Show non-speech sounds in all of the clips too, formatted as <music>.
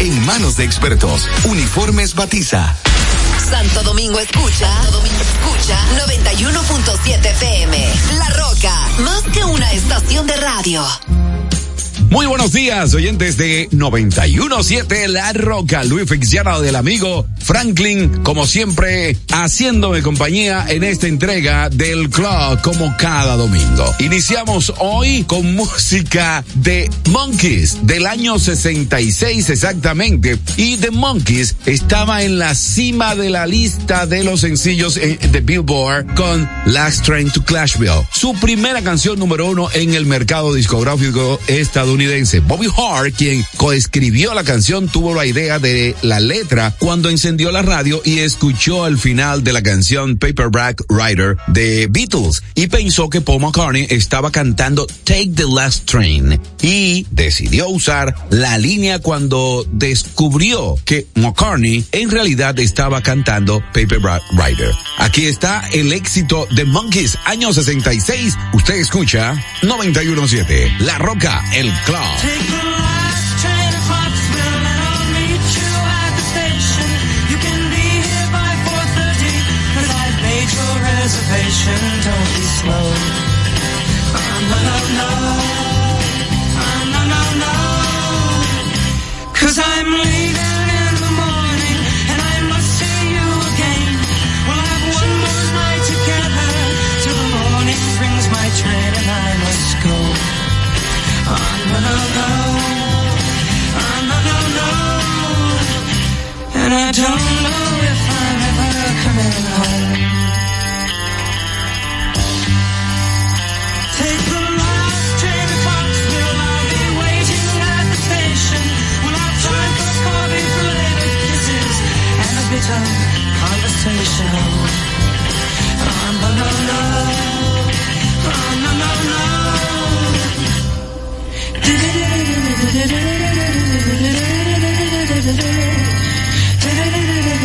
en manos de expertos. Uniformes Batiza. Santo Domingo escucha, Santo Domingo escucha 91.7 PM. La Roca, más que una estación de radio. Muy buenos días, oyentes de 917 La Roca, Luis Fitzgerald del amigo Franklin, como siempre, haciéndome compañía en esta entrega del club como cada domingo. Iniciamos hoy con música de Monkeys del año 66 exactamente y The Monkeys estaba en la cima de la lista de los sencillos de Billboard con Last Train to Clashville, su primera canción número uno en el mercado discográfico estadounidense Bobby Hart, quien coescribió la canción, tuvo la idea de la letra cuando encendió la radio y escuchó el final de la canción Paperback Rider de Beatles y pensó que Paul McCartney estaba cantando Take the Last Train y decidió usar la línea cuando descubrió que McCartney en realidad estaba cantando Paperback Rider. Aquí está el éxito de Monkeys, año 66. Usted escucha 917, La Roca, el Club. Take the last train to Foxville and I'll meet you at the station. You can be here by 4.30 cause I've made your reservation. I don't know if I'm ever coming home. Take the last train to. I'll be waiting at the station. Time for coffee, kisses, and a conversation. Oh, no, no, no. Oh, no, no, no.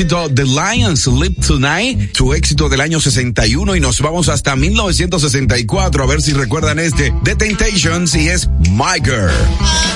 éxito The Lions Sleep Tonight, su éxito del año 61 y nos vamos hasta 1964 a ver si recuerdan este The Temptations y es My Girl.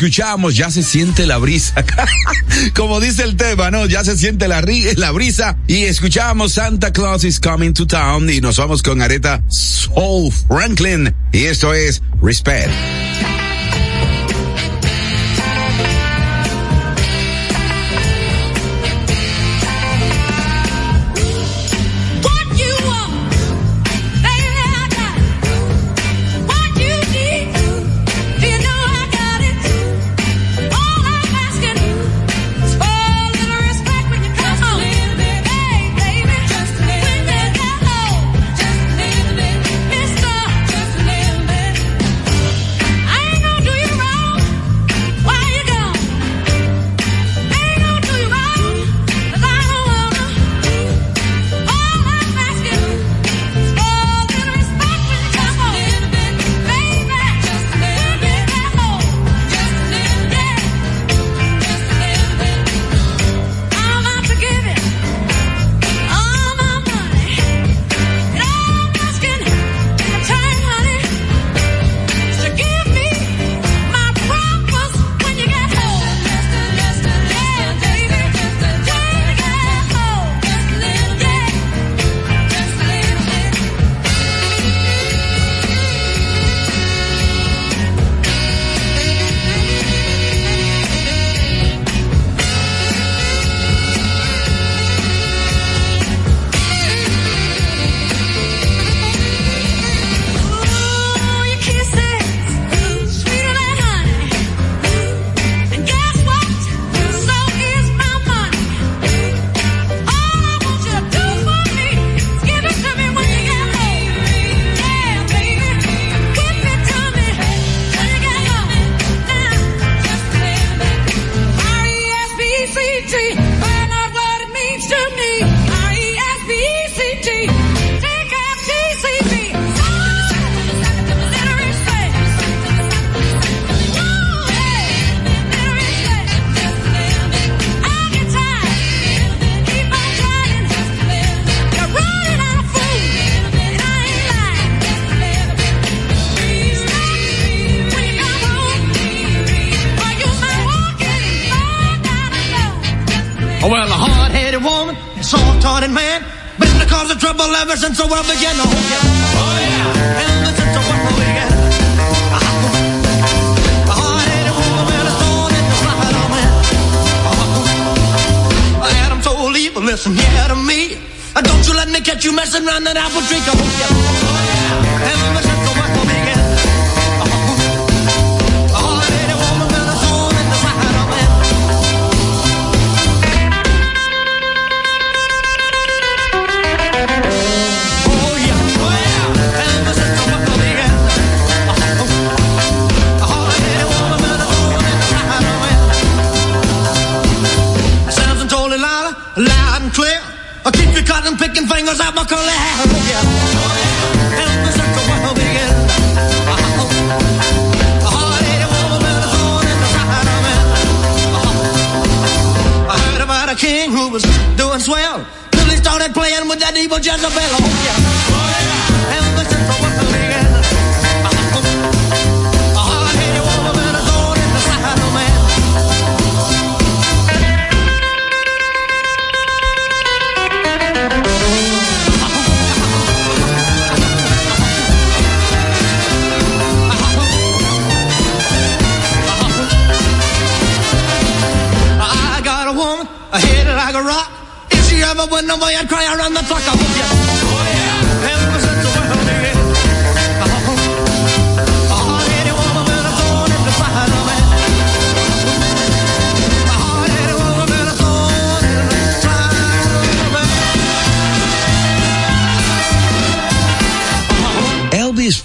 escuchamos, ya se siente la brisa. <laughs> Como dice el tema, ¿no? Ya se siente la, la brisa. Y escuchamos Santa Claus is Coming to Town. Y nos vamos con Areta Soul Franklin. Y esto es Respect. Armageddon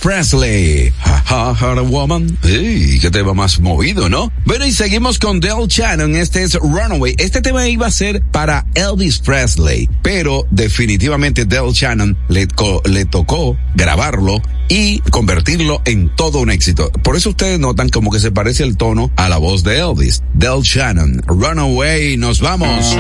Presley. Haha, ha, Woman. Hey, qué tema más movido, ¿no? Bueno, y seguimos con Del Shannon. Este es Runaway. Este tema iba a ser para Elvis Presley, pero definitivamente Del Shannon le, le tocó grabarlo y convertirlo en todo un éxito. Por eso ustedes notan como que se parece el tono a la voz de Elvis. Del Shannon, Runaway, nos vamos.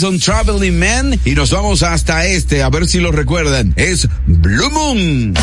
Traveling Man y nos vamos hasta este, a ver si lo recuerdan. Es Blue Moon.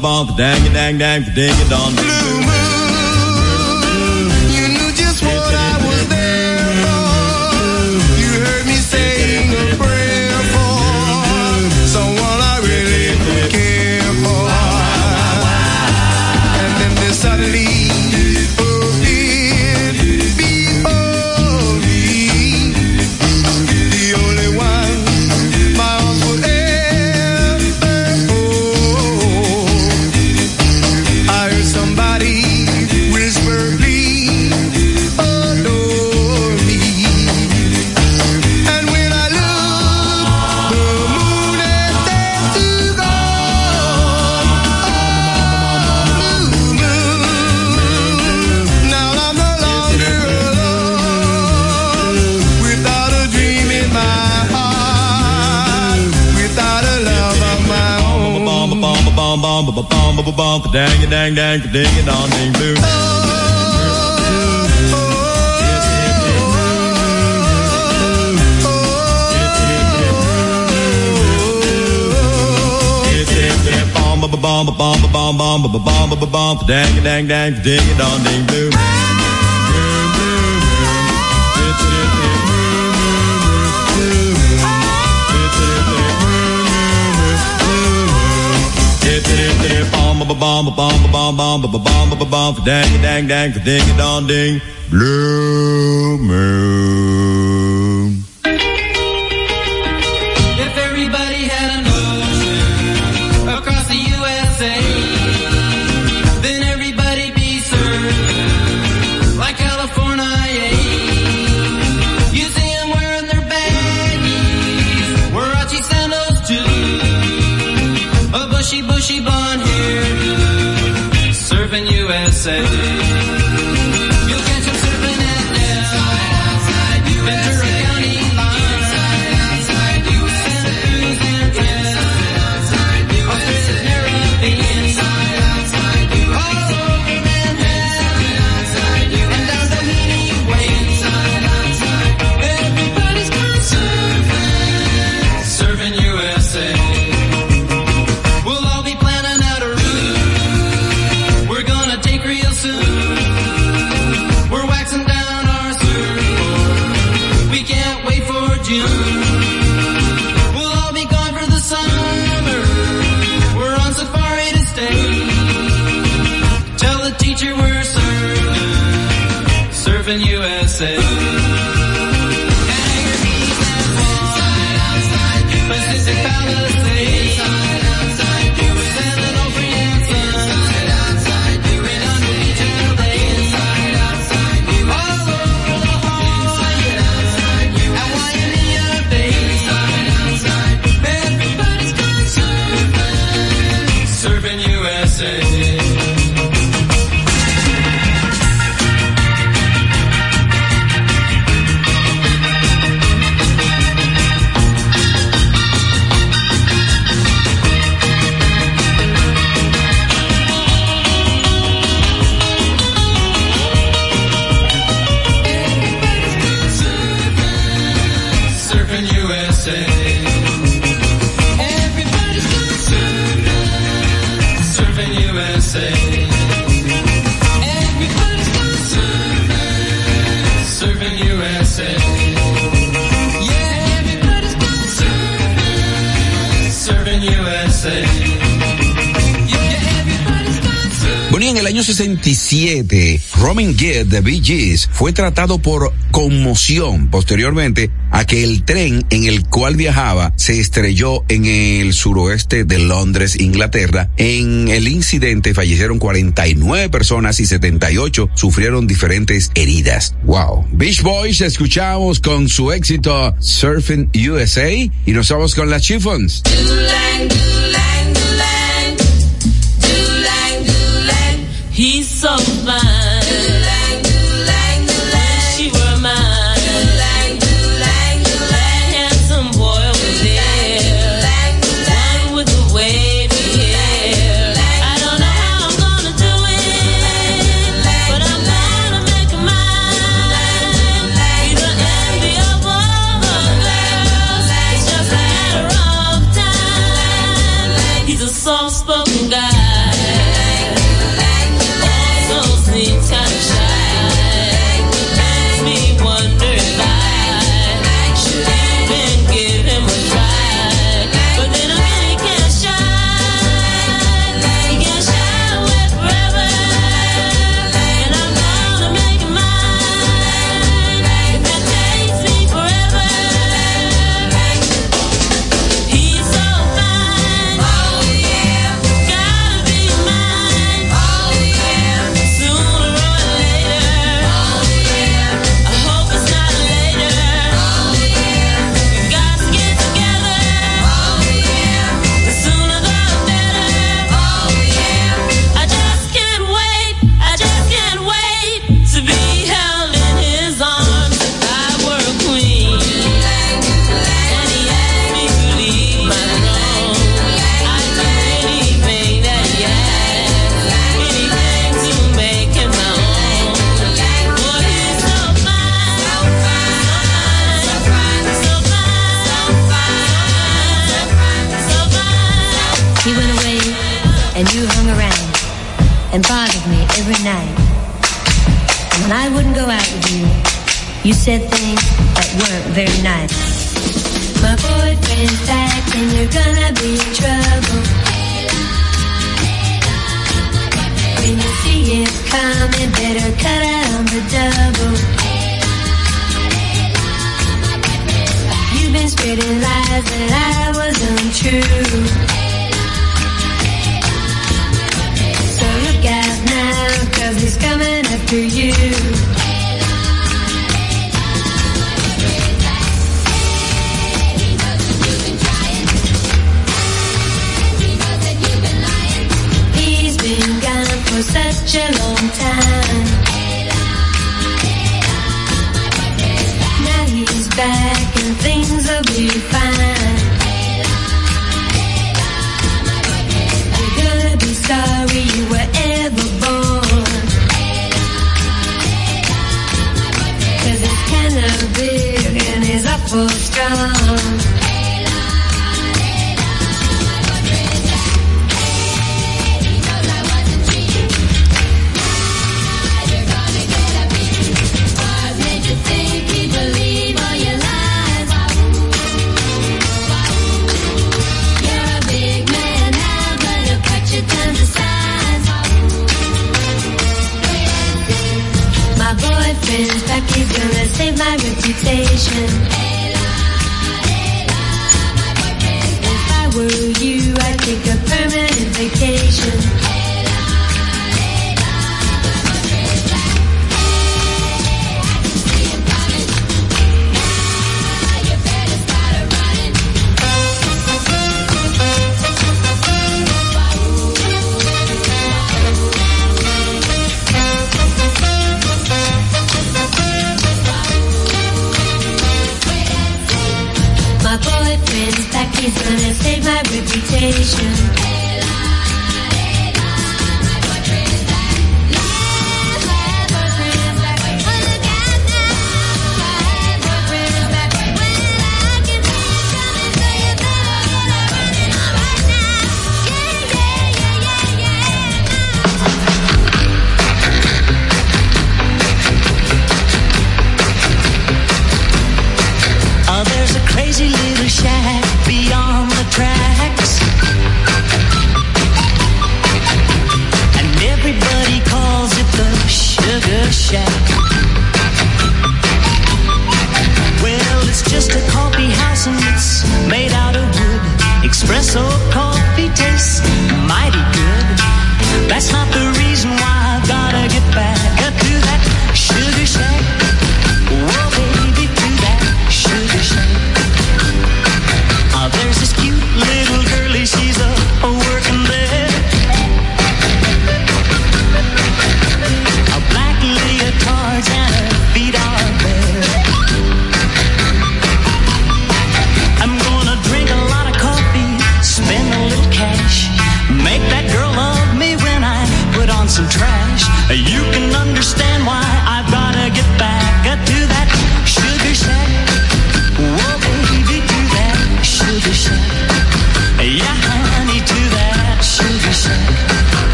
bonk, dang it, dang dang, ding it, dong. Blue moon. a dang a dang dang a ding a dong ding blue. Bomb, bomb, bomb, bomb, bomb, bomb, bomb, bomb, dang, dang, dang, ding, dong, ding, blue. ba ba ba ba ba ba ba ba ba ba ba bomb dang dang dang ding dong ding blue moon 67, Robin de Bee Gees fue tratado por conmoción posteriormente a que el tren en el cual viajaba se estrelló en el suroeste de Londres, Inglaterra. En el incidente fallecieron 49 personas y 78 sufrieron diferentes heridas. Wow. Beach Boys escuchamos con su éxito Surfing USA y nos vamos con las Chiffons. You said things that weren't very nice. My boyfriend's back and you're gonna be in trouble. When you see it coming, better cut out on the double. You've been spreading lies that I was untrue. So look out now, cause he's coming after you. For such a long time. Now he's back and things will be fine. You're gonna be sorry you were ever born. Cause it's kinda big and he's awful strong.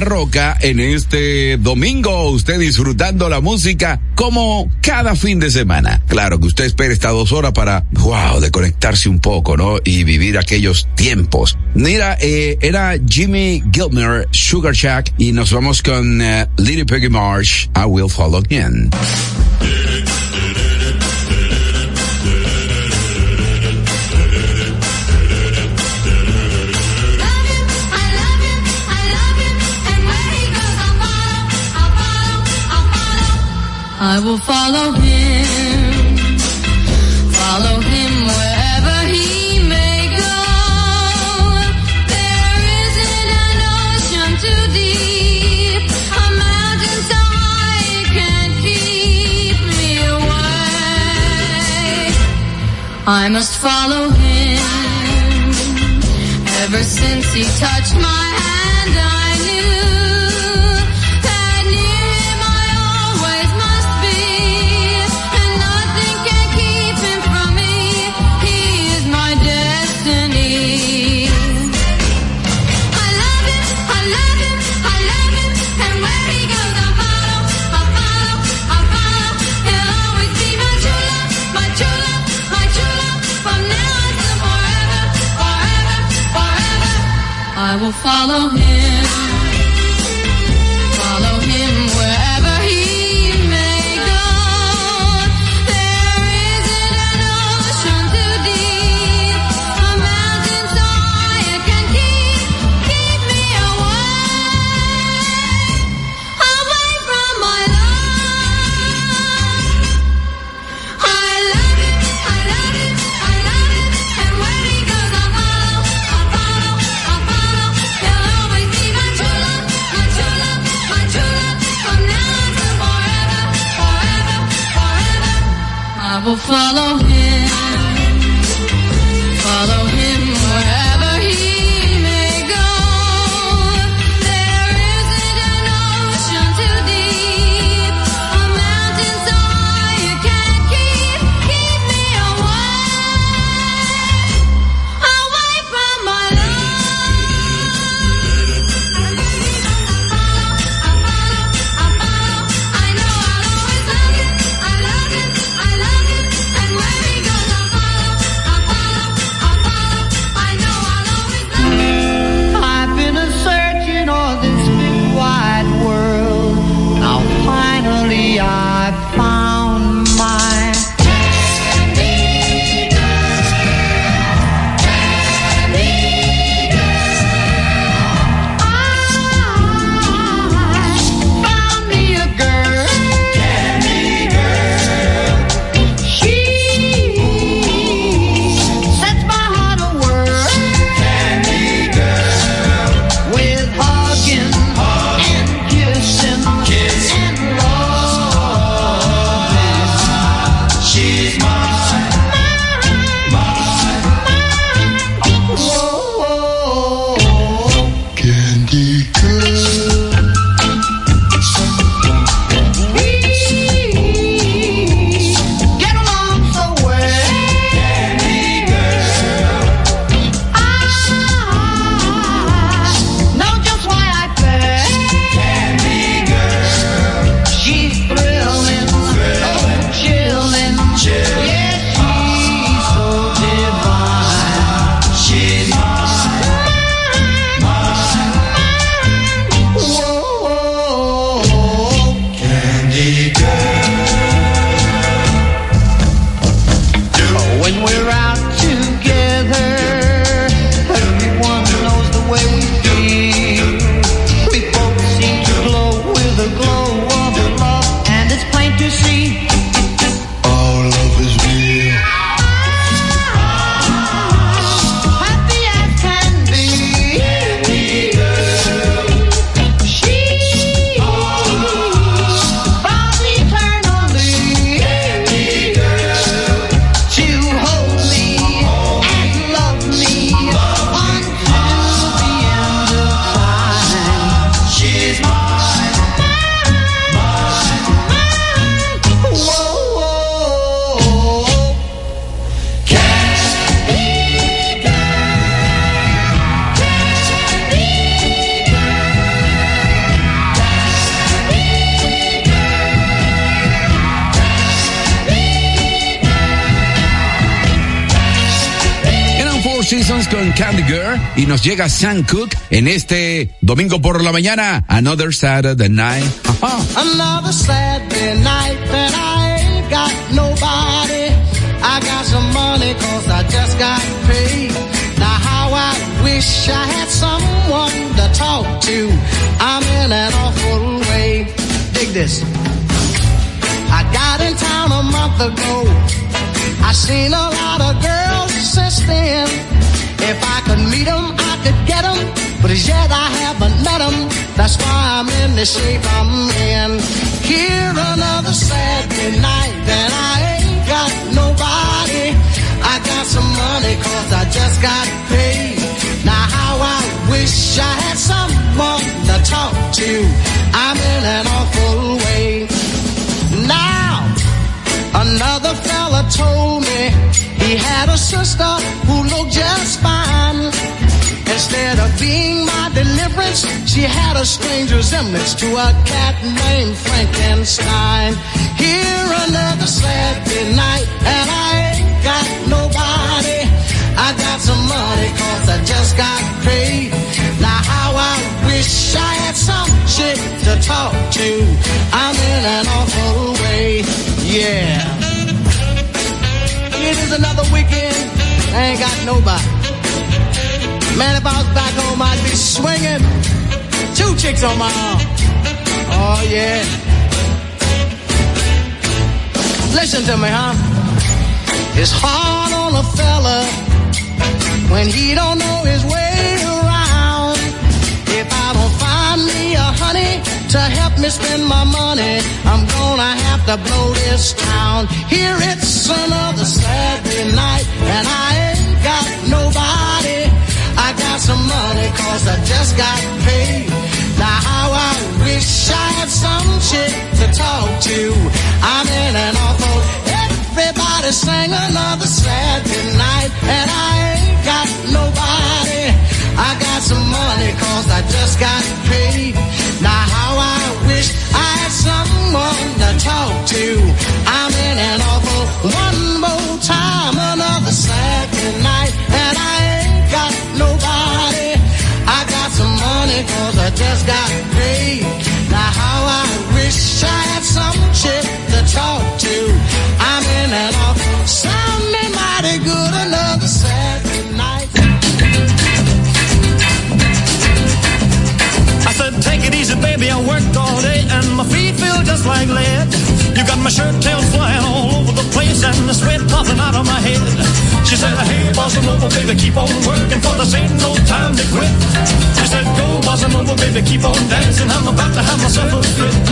Roca en este domingo. Usted disfrutando la música como cada fin de semana. Claro que usted espera estas dos horas para, wow, desconectarse un poco, ¿no? Y vivir aquellos tiempos. Mira, eh, era Jimmy Gilmer, Sugar Shack, y nos vamos con eh, uh, Lily Peggy Marsh, I Will Follow Again. I will follow him, follow him wherever he may go. There isn't an ocean too deep, a mountain so high it can't keep me away. I must follow him. Ever since he touched my y nos llega Sam Cooke en este domingo por la mañana, Another Saturday Night. <laughs> Another Saturday night that I ain't got nobody. I got some money cause I just got paid. Now how I wish I had someone to talk to. I'm in an awful way. Dig this. I got in town a month ago. I seen a lot of girls since then. If I could meet I could get. But as yet I haven't met met 'em. That's why I'm in the shape I'm in. Here another Saturday night and I ain't got nobody. I got some money cause I just got paid. Now how I wish I had someone to talk to. I'm in an awful another fella told me he had a sister who looked just fine. Instead of being my deliverance, she had a strange resemblance to a cat named Frankenstein. Here another Saturday night, and I ain't got nobody. I got some money cause I just got paid. Now how I wish I had some chick to talk to. I'm in an awful way, yeah. I ain't got nobody. Man, if I was back home, I'd be swinging. Two chicks on my arm. Oh, yeah. Listen to me, huh? It's hard on a fella when he don't know his way around. If I don't find me a honey to help me spend my money, I'm gonna have to blow this town. Here it's another Saturday night, and I ain't got nobody. I got some money cause I just got paid. Now how I wish I had some chick to talk to. I'm in an awful, everybody sang another Saturday night and I ain't got nobody. I got some money cause I just got paid. Now how I wish I had someone to talk to. I'm in an awful, one more time, another Saturday night and I ain't got nobody. I got some money cause I just got paid. Like lead. You got my shirt tails flying all over the place and the sweat popping out of my head. She said, hey, bossa nova, baby, keep on working for this ain't no time to quit. She said, go, bossa nova, baby, keep on dancing. I'm about to have myself a fit.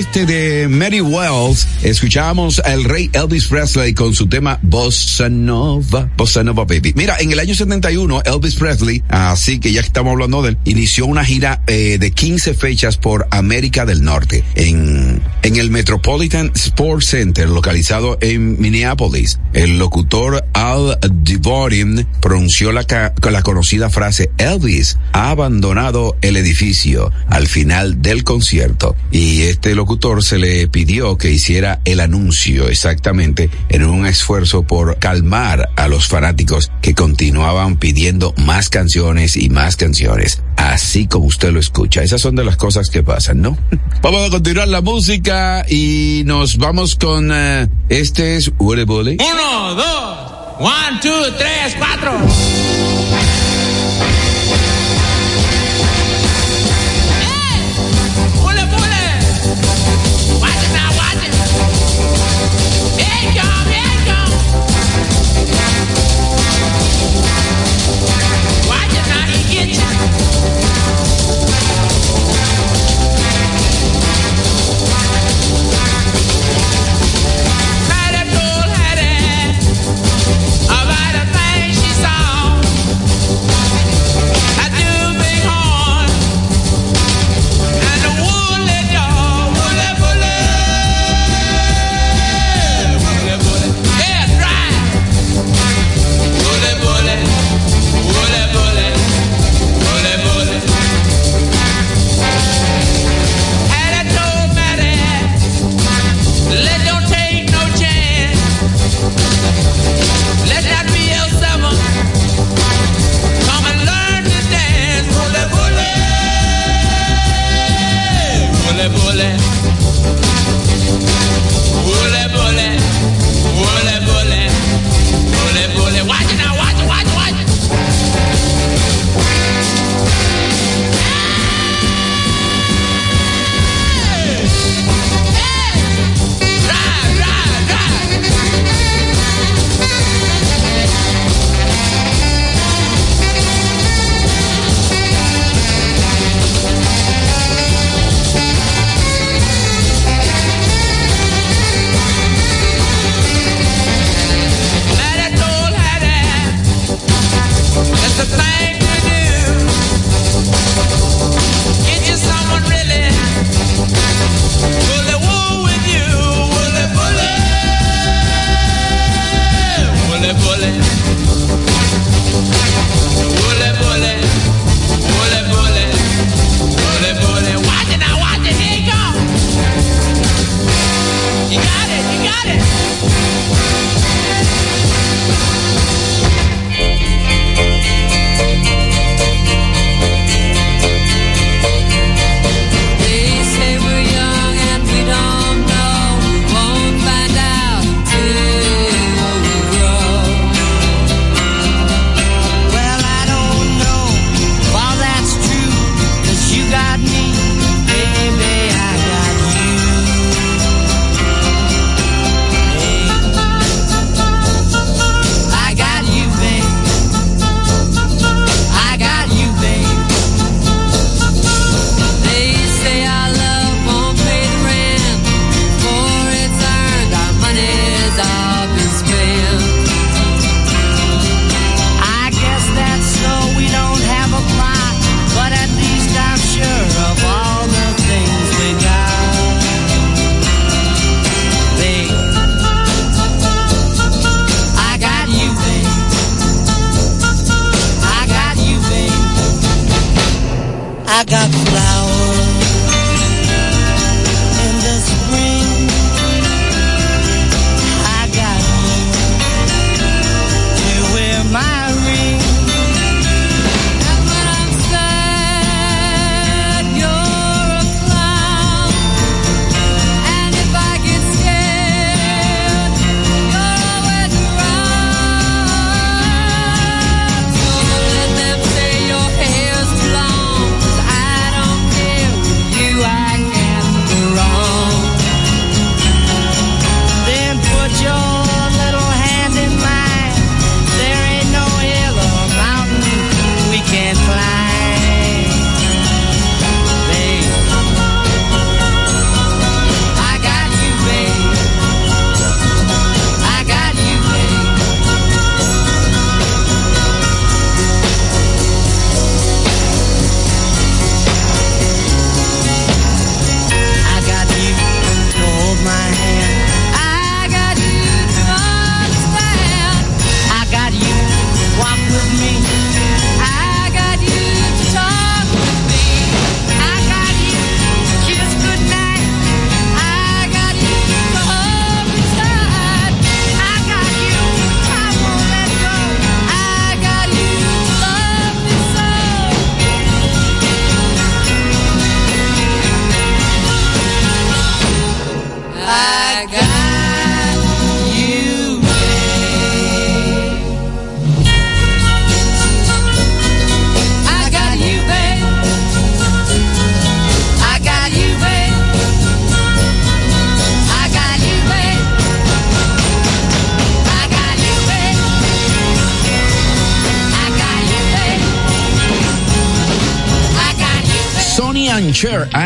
Eddie Wells, escuchábamos al rey Elvis Presley con su tema Bossa Nova, Bossa Nova Baby. Mira, en el año 71, Elvis Presley, así que ya estamos hablando de él, inició una gira eh, de 15 fechas por América del Norte, en, en el Metropolitan Sports Center, localizado en Minneapolis. El locutor Al Devorian pronunció la, la conocida frase Elvis ha abandonado el edificio al final del concierto y este locutor se le pidió que hiciera el anuncio exactamente en un esfuerzo por calmar a los fanáticos que continuaban pidiendo más canciones y más canciones, así como usted lo escucha. Esas son de las cosas que pasan, ¿no? <laughs> Vamos a continuar la música y nos vamos con eh, este es Bully. Uno, dos, one, two, tres, cuatro.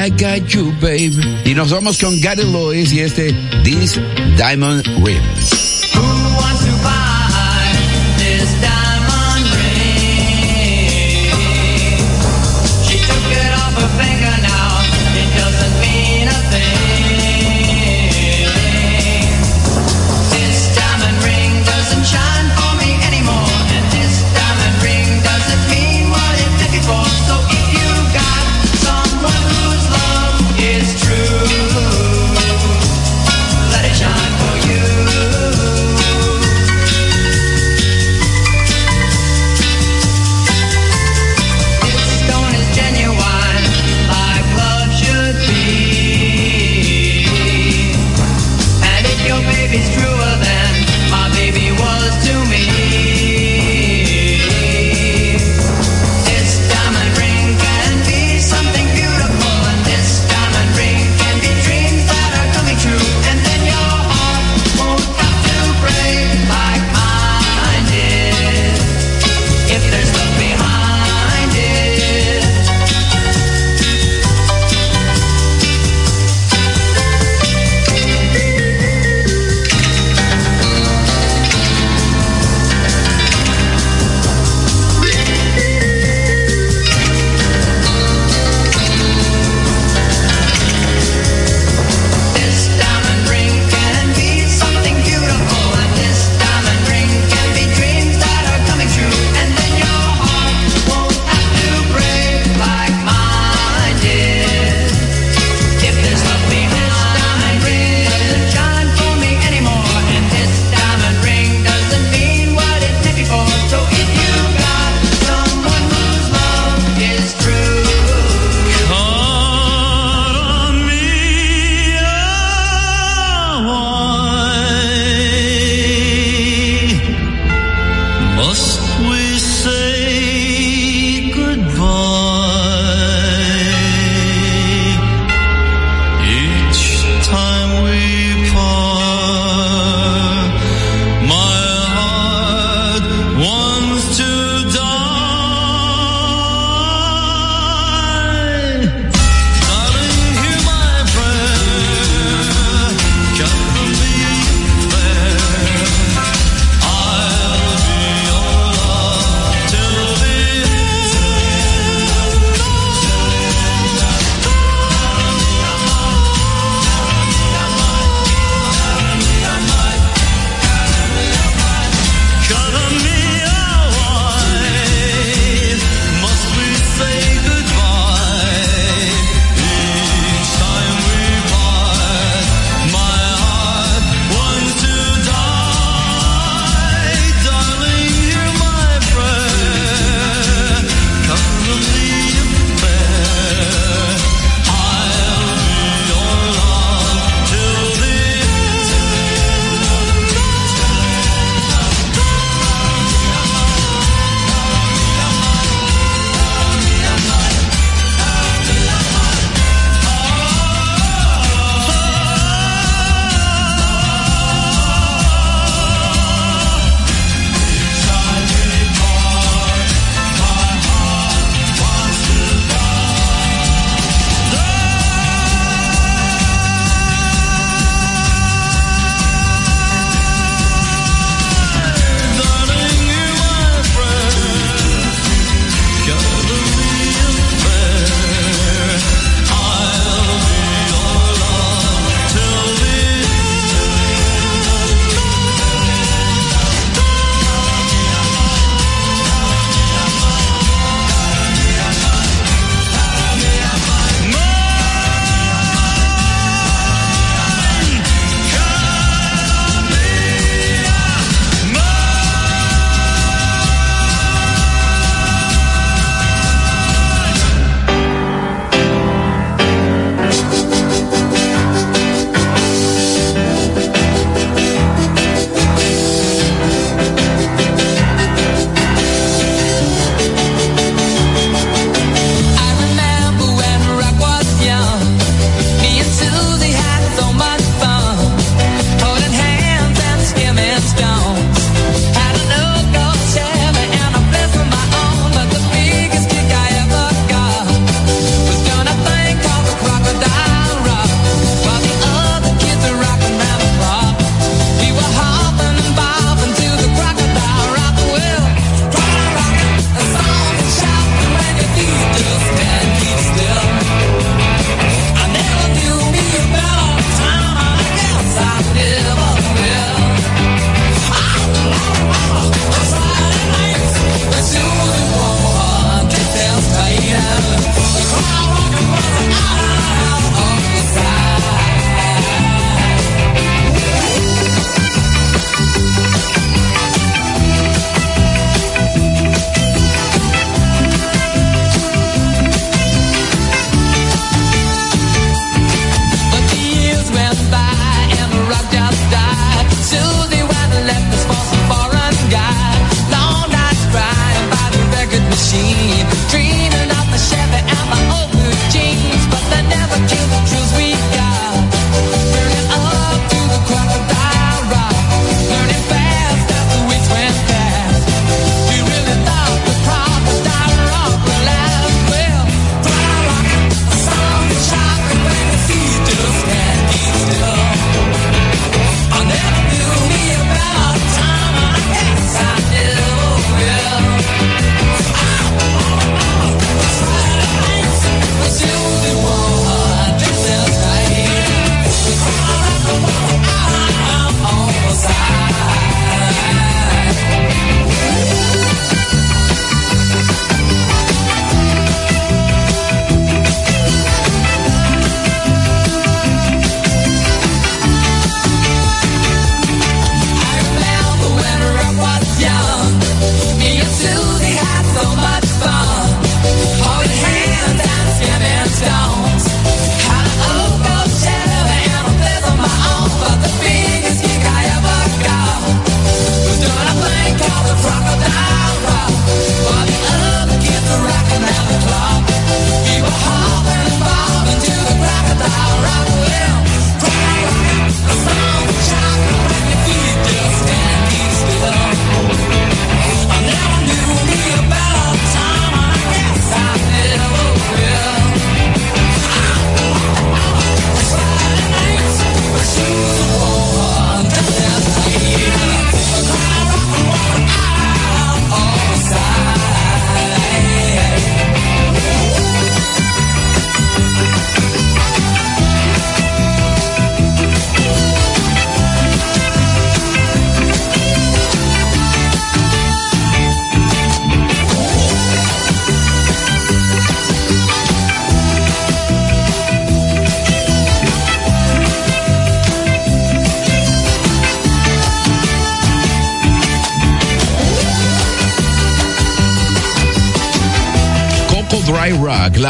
I got you, baby. Y nos vamos con Gary Lewis y este This Diamond Ring.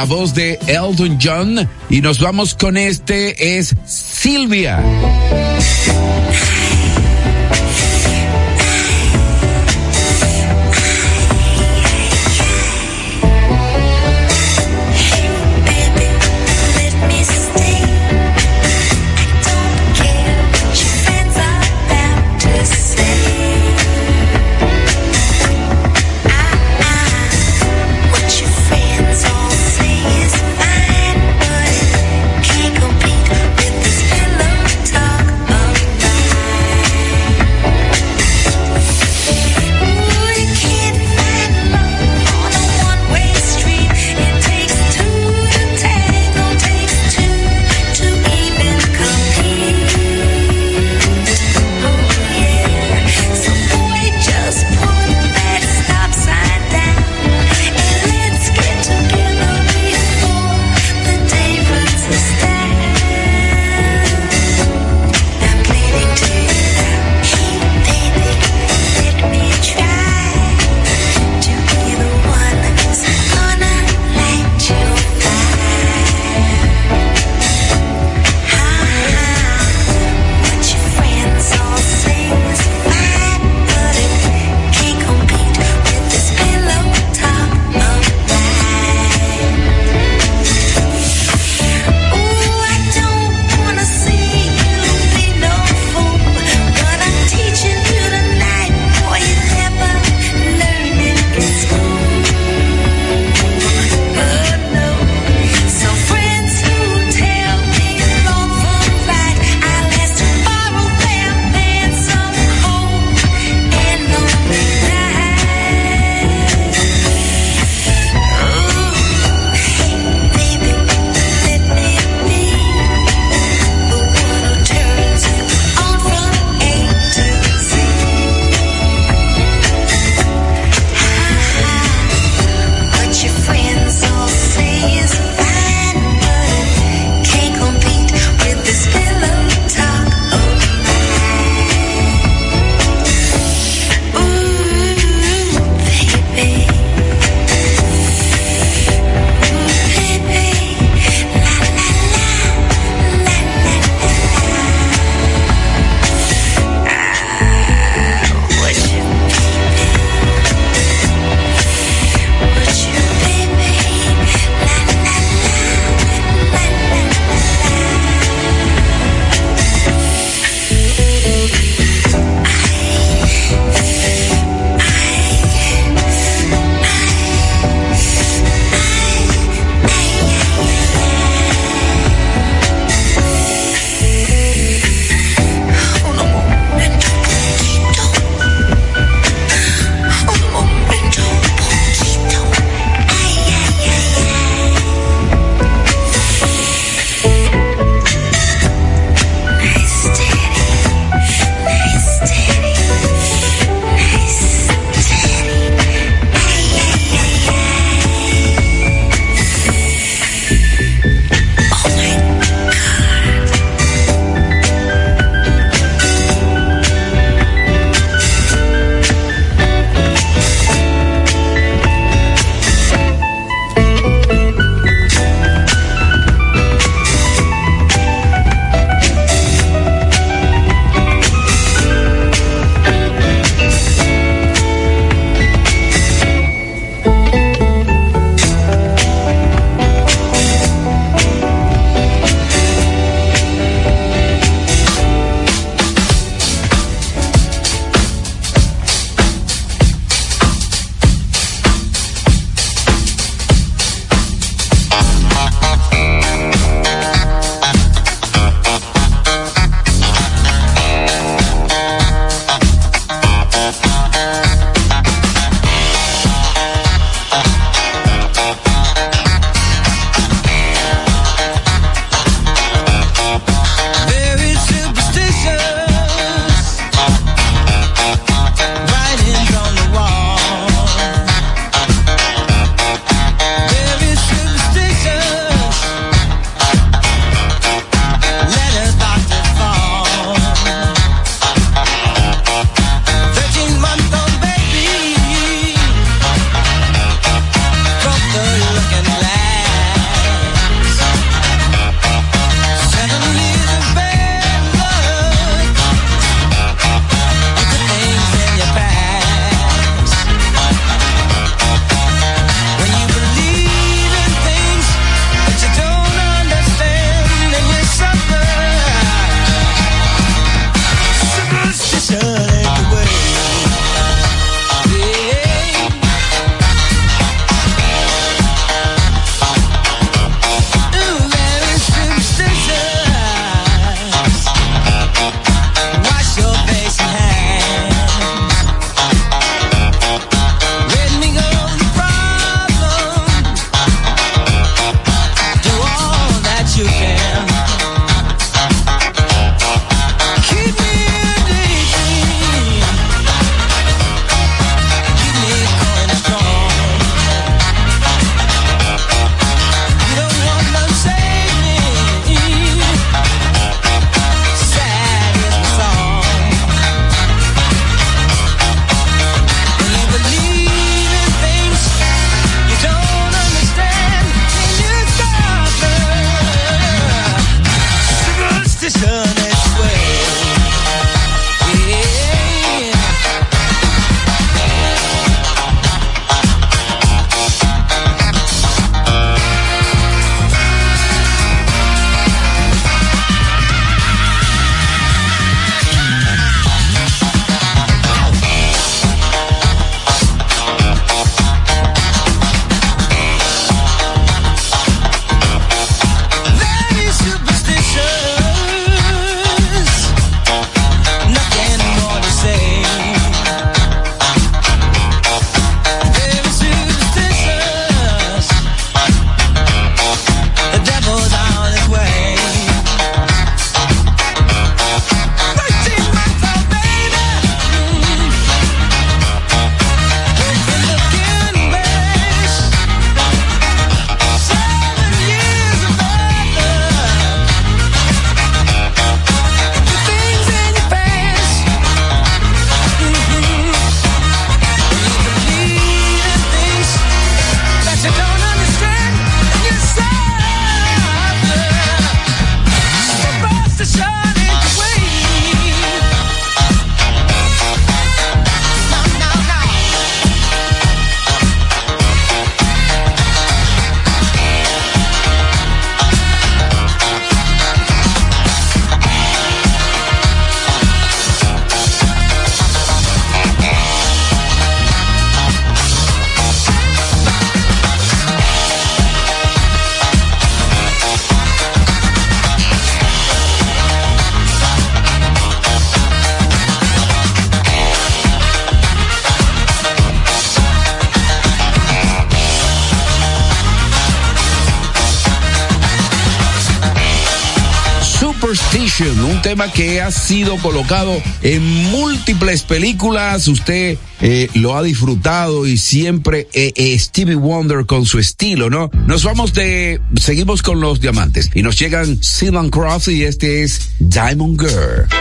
la voz de Elton John y nos vamos con este es Silvia. que ha sido colocado en múltiples películas. Usted eh, lo ha disfrutado y siempre eh, eh, Stevie Wonder con su estilo, ¿no? Nos vamos de, seguimos con los diamantes y nos llegan Silvan Cross y este es Diamond Girl.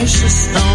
gracious stone.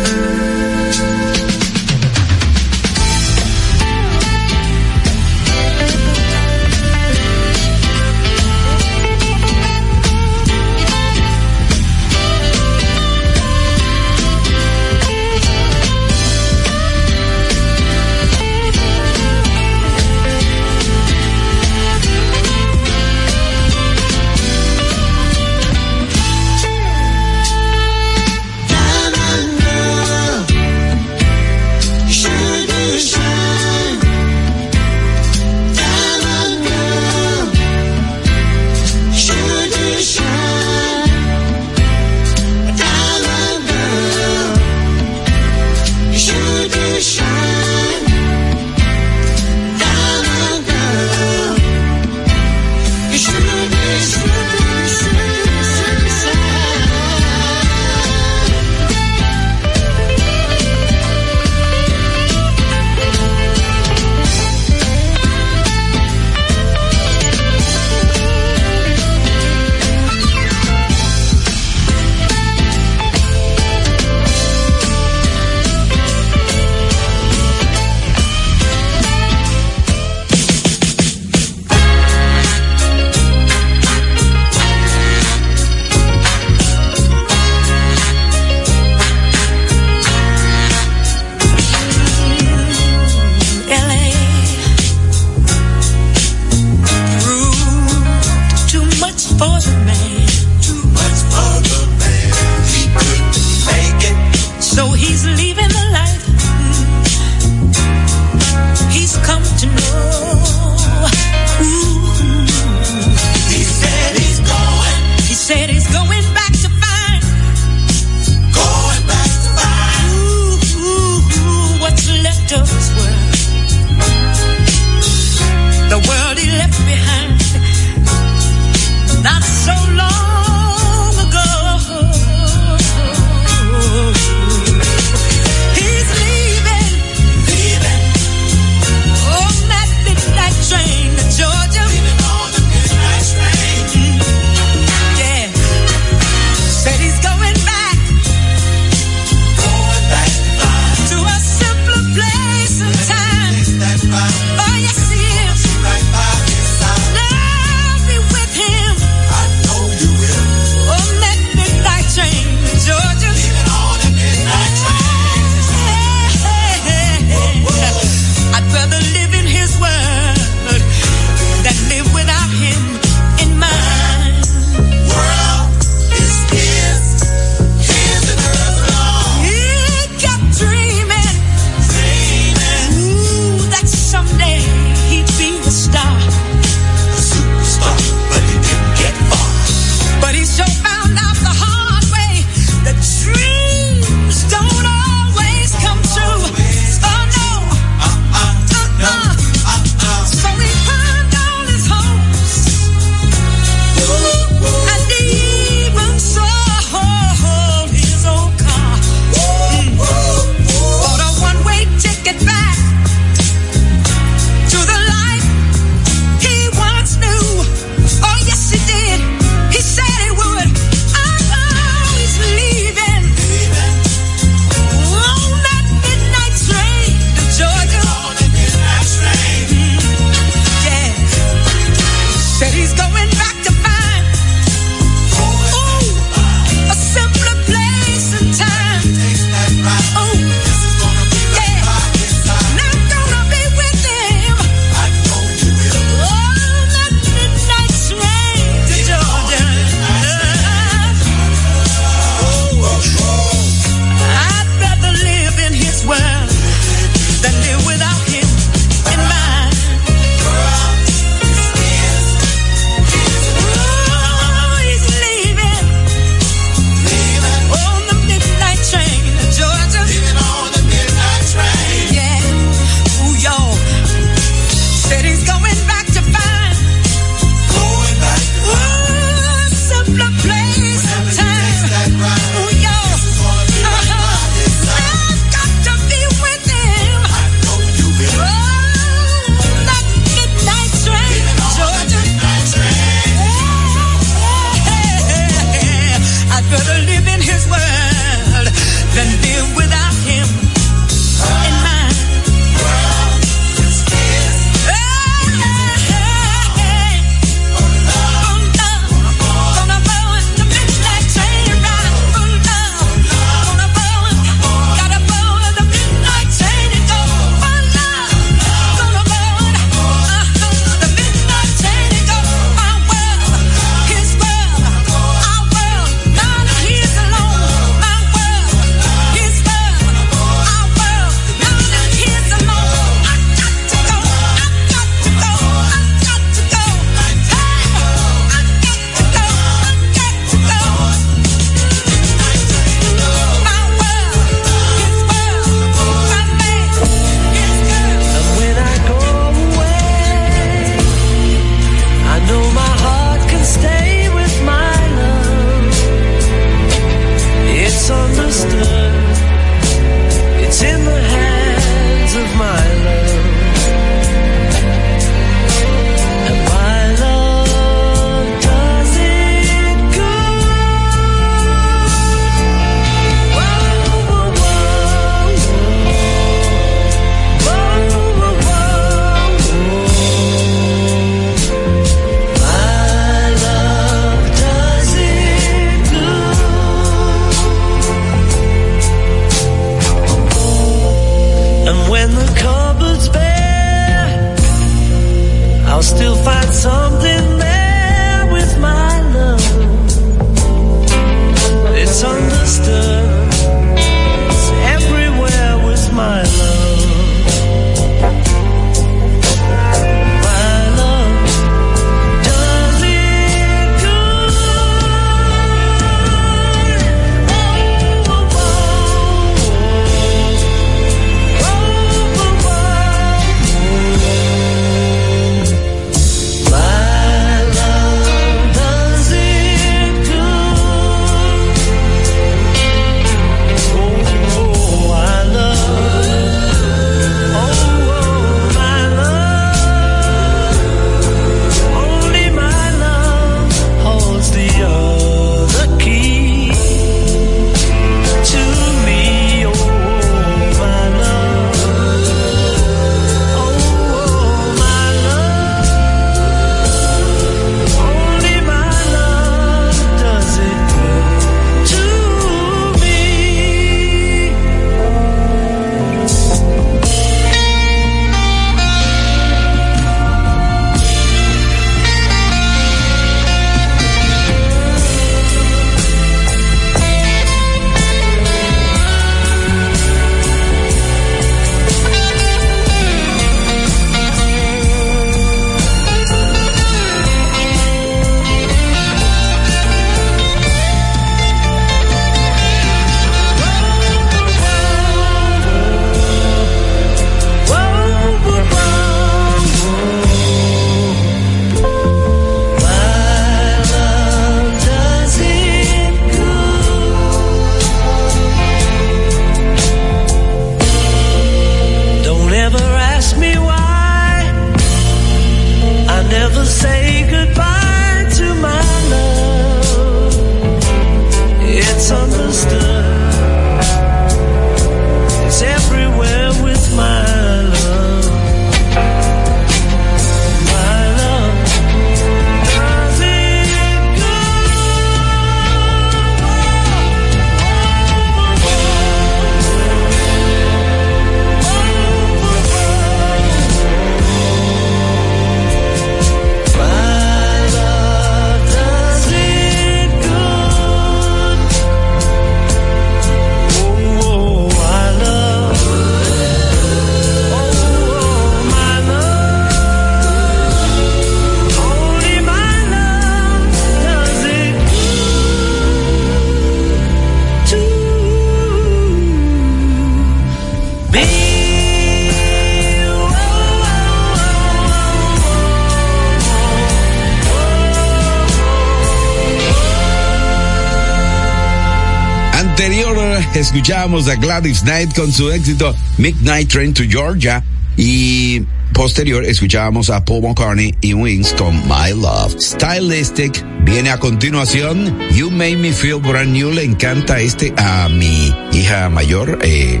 anterior escuchábamos a Gladys Knight con su éxito Midnight Train to Georgia y posterior escuchábamos a Paul McCartney y Wings con My Love. Stylistic viene a continuación. You Made Me Feel Brand New le encanta este a mi hija mayor, eh,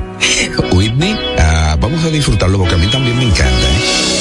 Whitney. Ah, vamos a disfrutarlo porque a mí también me encanta. ¿eh?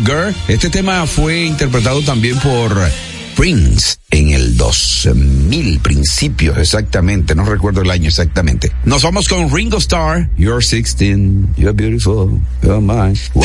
Girl. Este tema fue interpretado también por Prince en el 2000 principios exactamente, no recuerdo el año exactamente. Nos vamos con Ringo Starr, You're 16, You're Beautiful, You're Mine. Wow.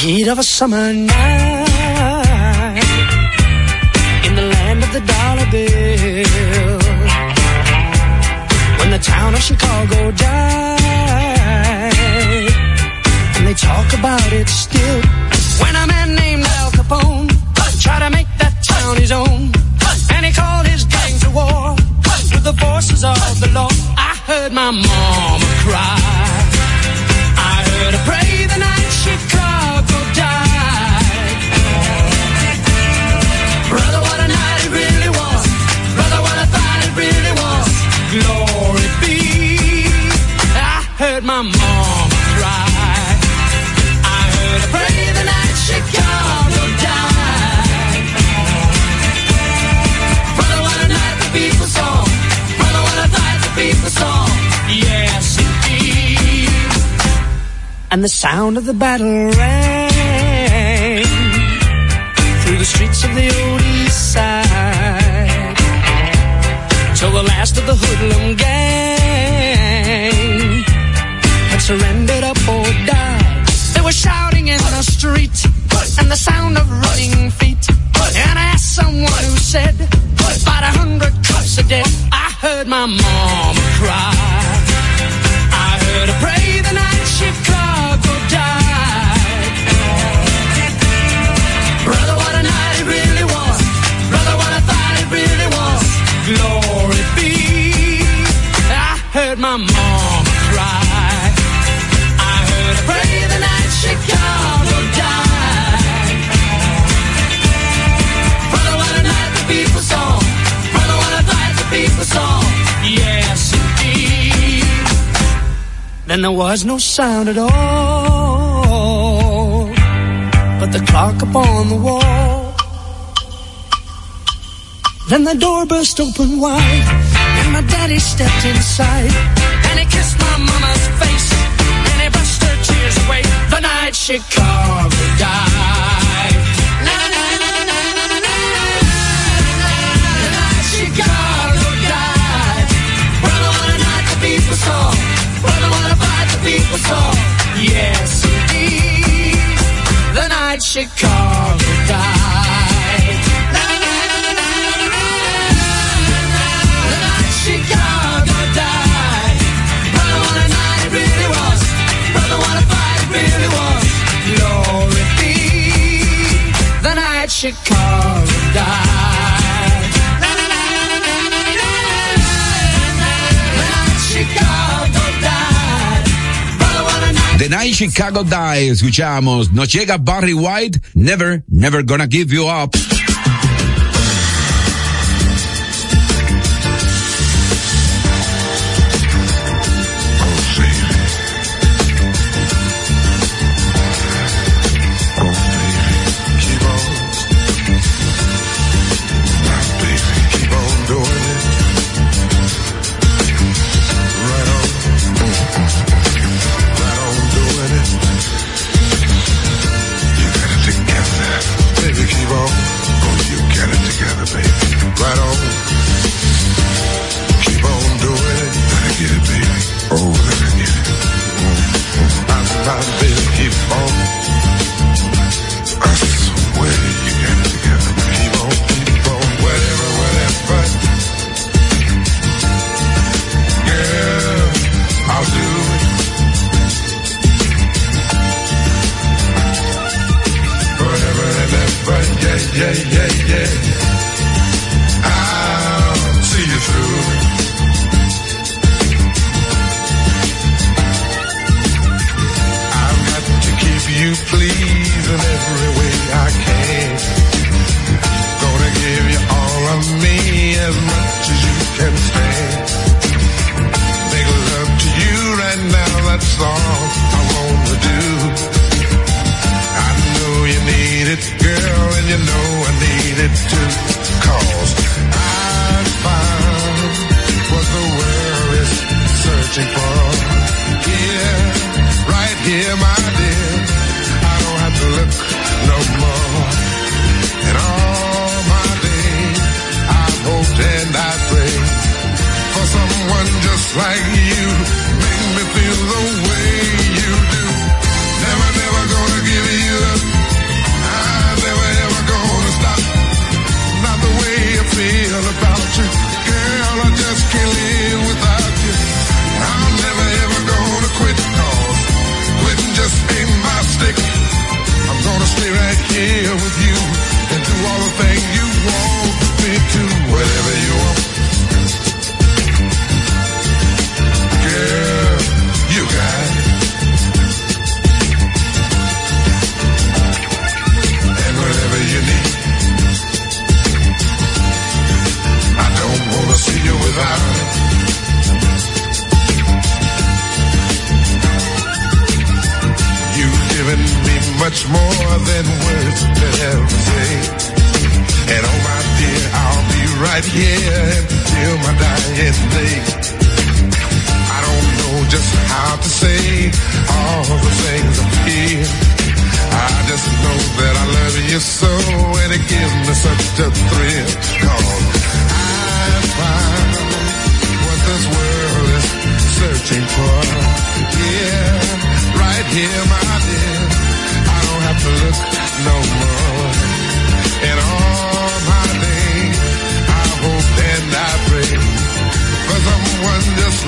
heat of a summer night. and the sound of the battle rang. was no sound at all, but the clock upon the wall. Then the door burst open wide, and my daddy stepped inside. Yes, indeed. The night Chicago died. The night Chicago died. Brother, what a night it really was. Brother, what a fight it really was. Glory be. The night Chicago died. Night Chicago Die. Escuchamos. Nos llega Barry White. Never, never gonna give you up.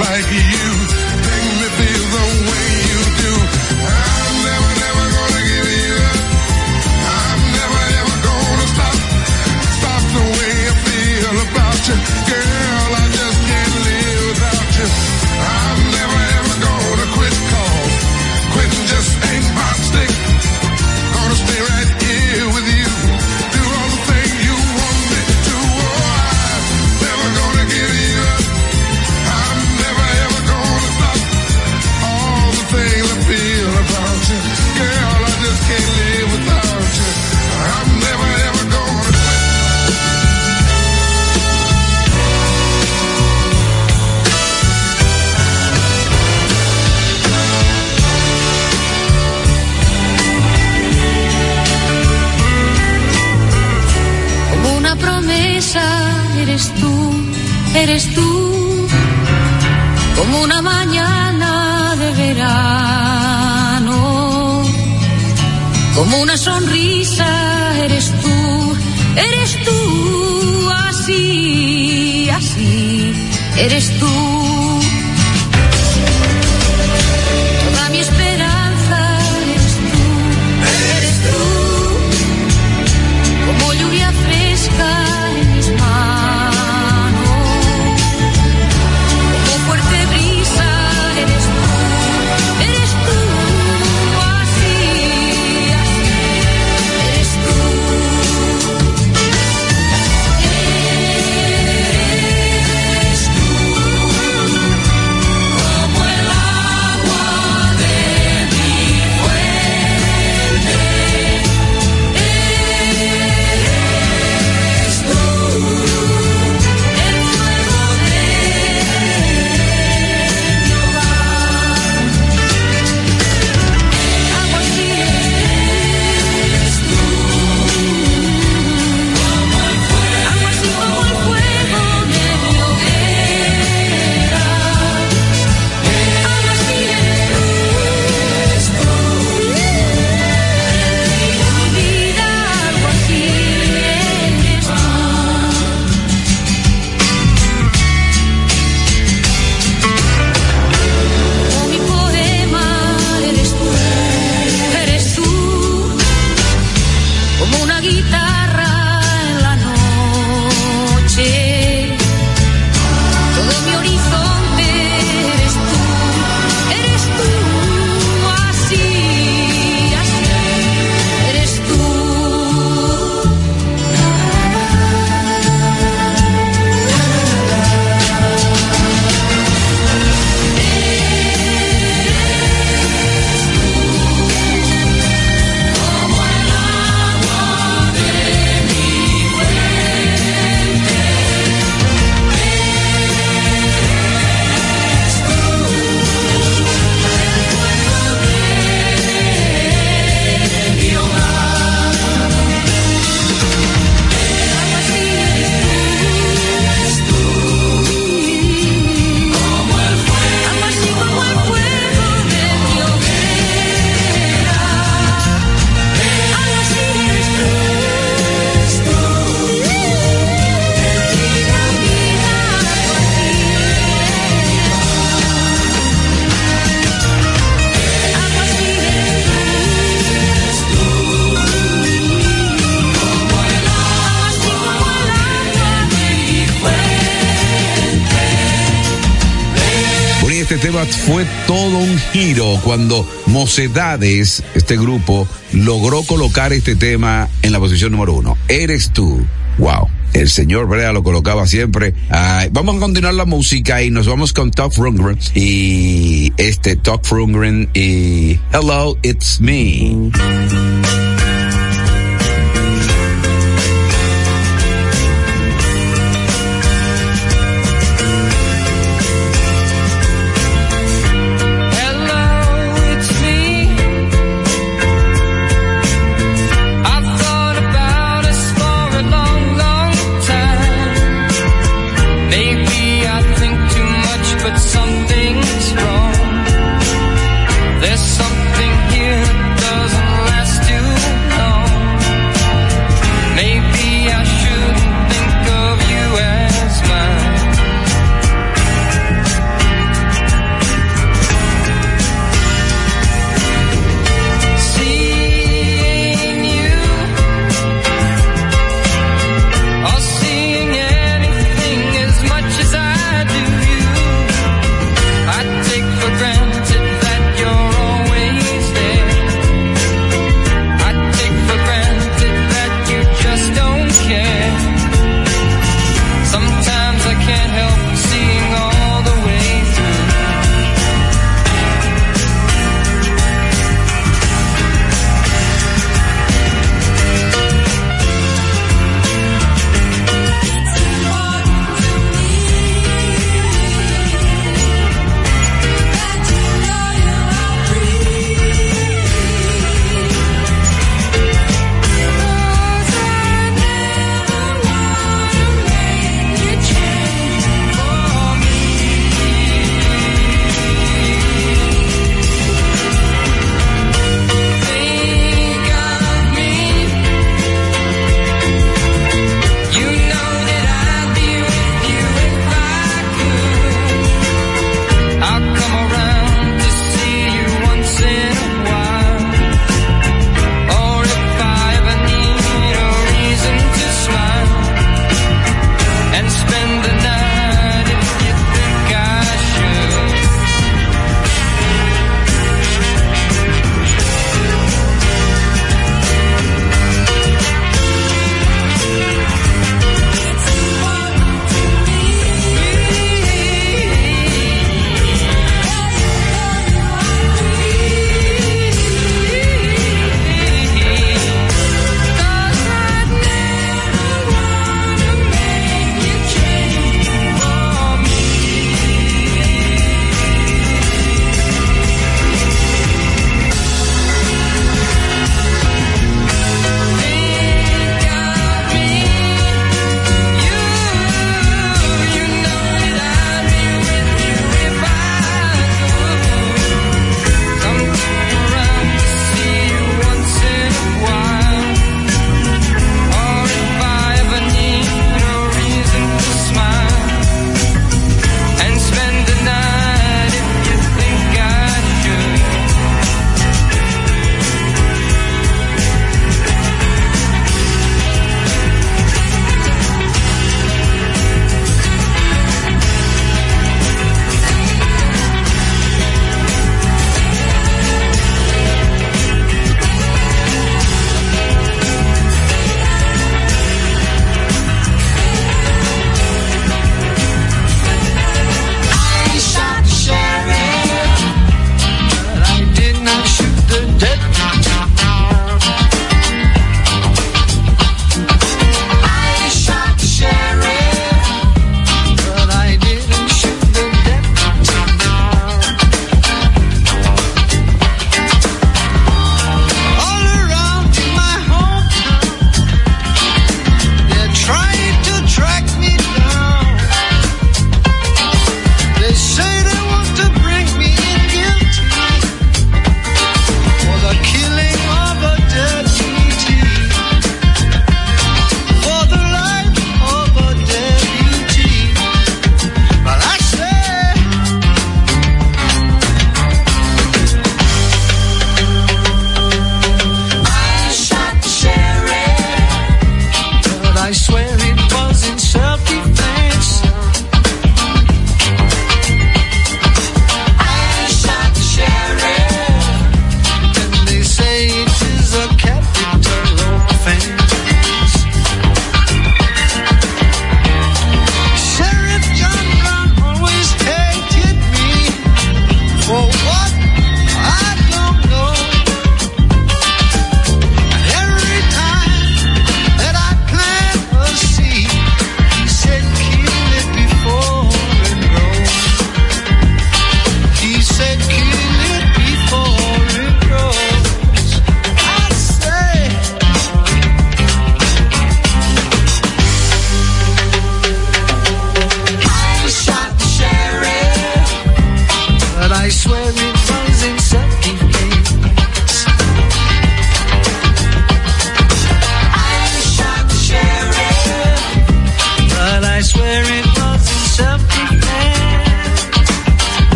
like you. tema fue todo un giro cuando Mocedades, este grupo, logró colocar este tema en la posición número uno. Eres tú. Wow. El señor Brea lo colocaba siempre. Vamos a continuar la música y nos vamos con Top Rundgren y este Top Rundgren y Hello, it's me.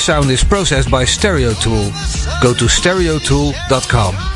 Sound is processed by Stereo Tool. Go to stereotool.com.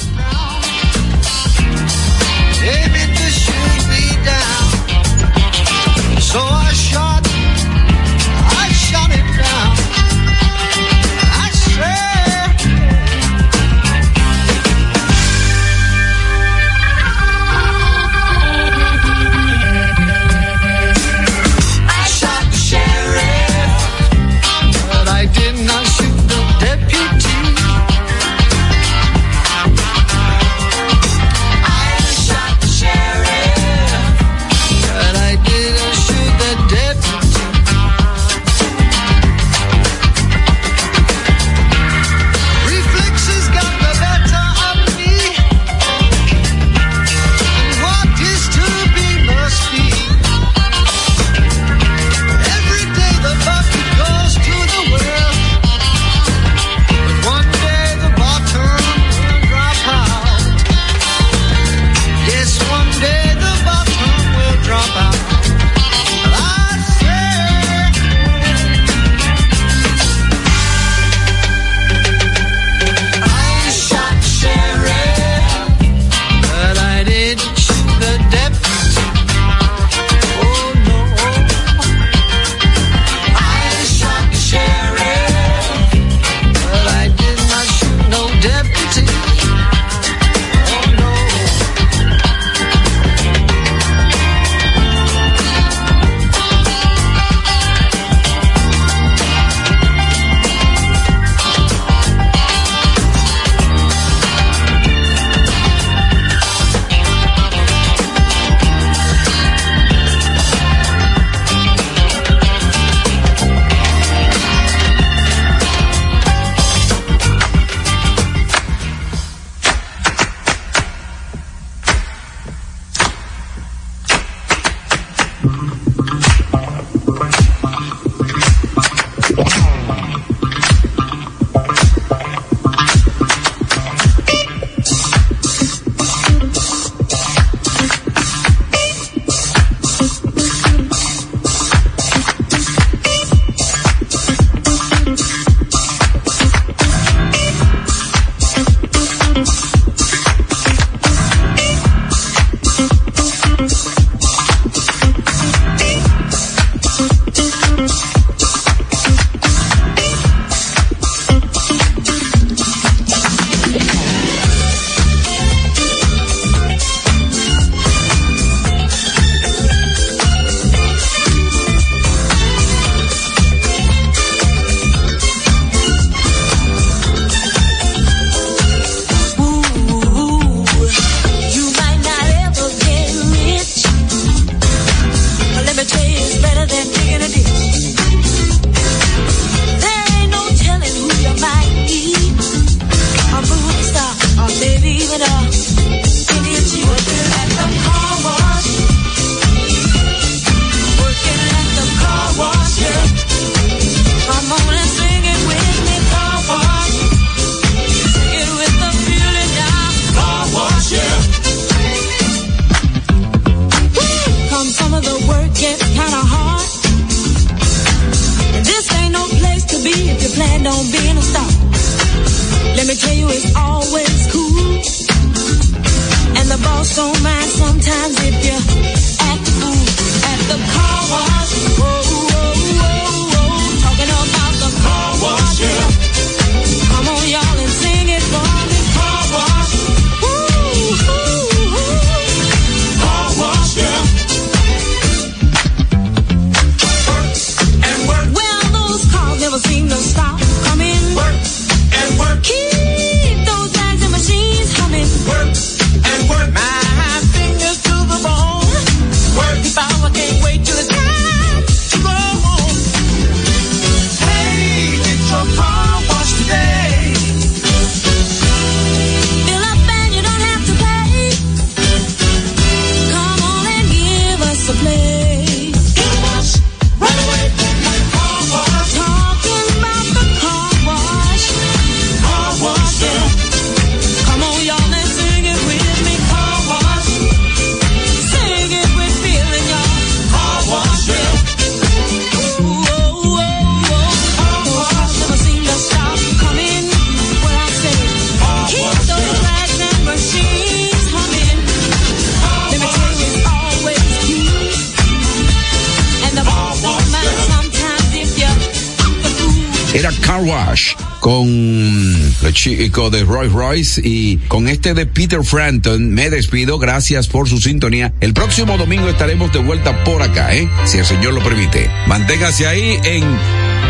y con este de Peter Frampton me despido. Gracias por su sintonía. El próximo domingo estaremos de vuelta por acá, ¿eh? Si el Señor lo permite. Manténgase ahí en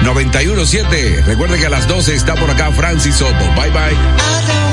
91.7. Recuerde que a las 12 está por acá Francis Soto. Bye bye.